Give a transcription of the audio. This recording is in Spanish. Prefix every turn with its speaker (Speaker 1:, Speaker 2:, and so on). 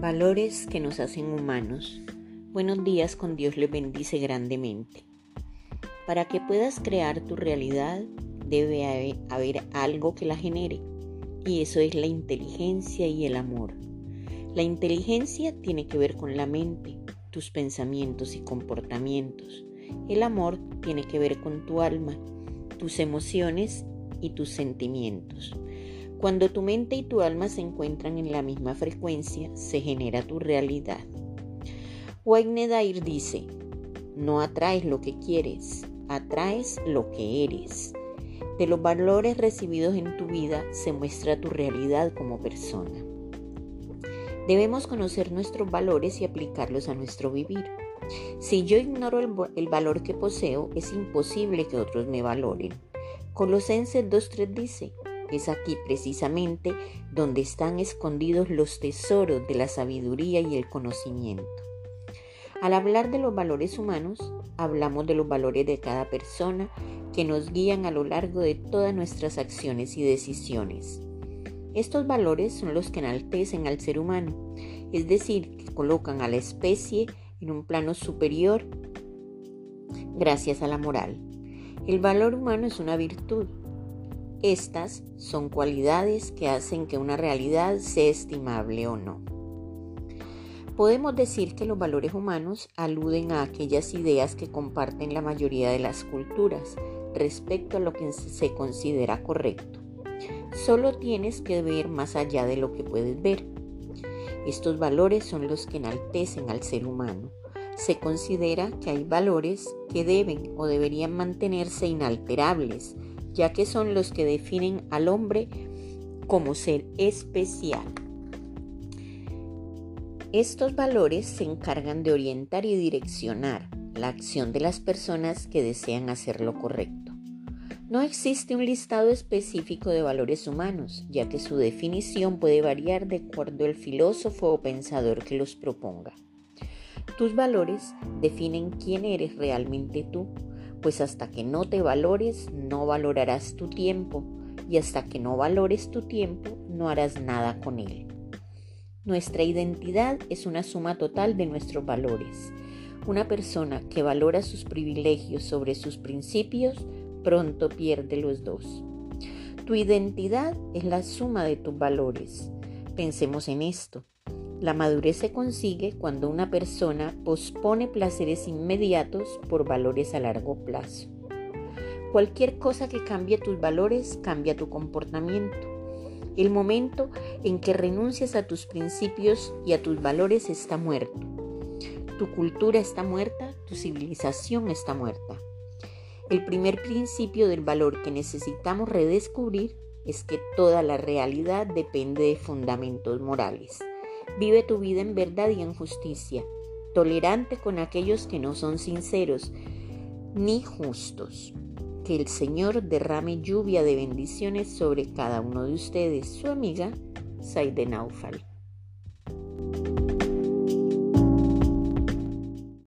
Speaker 1: Valores que nos hacen humanos. Buenos días, con Dios les bendice grandemente. Para que puedas crear tu realidad debe haber, algo que la genere y eso es la inteligencia y el amor. La inteligencia tiene que ver con la mente, tus pensamientos y comportamientos. El amor tiene que ver con tu alma, tus emociones y tus sentimientos. Cuando tu mente y tu alma se encuentran en la misma frecuencia, se genera tu realidad. Wayne Dyer dice, no atraes lo que quieres, atraes lo que eres. De los valores recibidos en tu vida se muestra tu realidad como persona. Debemos conocer nuestros valores y aplicarlos a nuestro vivir. Si yo ignoro el, el valor que poseo, es imposible que otros me valoren. Colosenses 2.3 dice, es aquí precisamente donde están escondidos los tesoros de la sabiduría y el conocimiento. Al hablar de los valores humanos, hablamos de los valores de cada persona que nos guían a lo largo de todas nuestras acciones y decisiones. Estos valores son los que enaltecen al ser humano, es decir, que colocan a la especie en un plano superior gracias a la moral. El valor humano es una virtud, estas son cualidades que hacen que una realidad sea estimable o no. Podemos decir que los valores humanos aluden a aquellas ideas que comparten la mayoría de las culturas respecto a lo que se considera correcto. Solo tienes que ver más allá de lo que puedes ver. Estos valores son los que enaltecen al ser humano. Se considera que hay valores que deben o deberían mantenerse inalterables, ya que son los que definen al hombre como ser especial. Estos valores se encargan de orientar y direccionar la acción de las personas que desean hacer lo correcto. No existe un listado específico de valores humanos, ya que su definición puede variar de acuerdo al filósofo o pensador que los proponga. Tus valores definen quién eres realmente tú pues hasta que no te valores no valorarás tu tiempo y hasta que no valores tu tiempo no harás nada con él. Nuestra identidad es una suma total de nuestros valores. Una persona que valora sus privilegios sobre sus principios pronto pierde los dos. Tu identidad es la suma de tus valores. Pensemos en esto. La madurez se consigue cuando una persona pospone placeres inmediatos por valores a largo plazo. Cualquier cosa que cambie tus valores cambia tu comportamiento. El momento en que renuncias a tus principios y a tus valores está muerto. Tu cultura está muerta, tu civilización está muerta. El primer principio del valor que necesitamos redescubrir es que toda la realidad depende de fundamentos morales. Vive tu vida en verdad y en justicia, tolerante con aquellos que no son sinceros ni justos. Que el Señor derrame lluvia de bendiciones sobre cada uno de ustedes. Su amiga, Saide Naufal.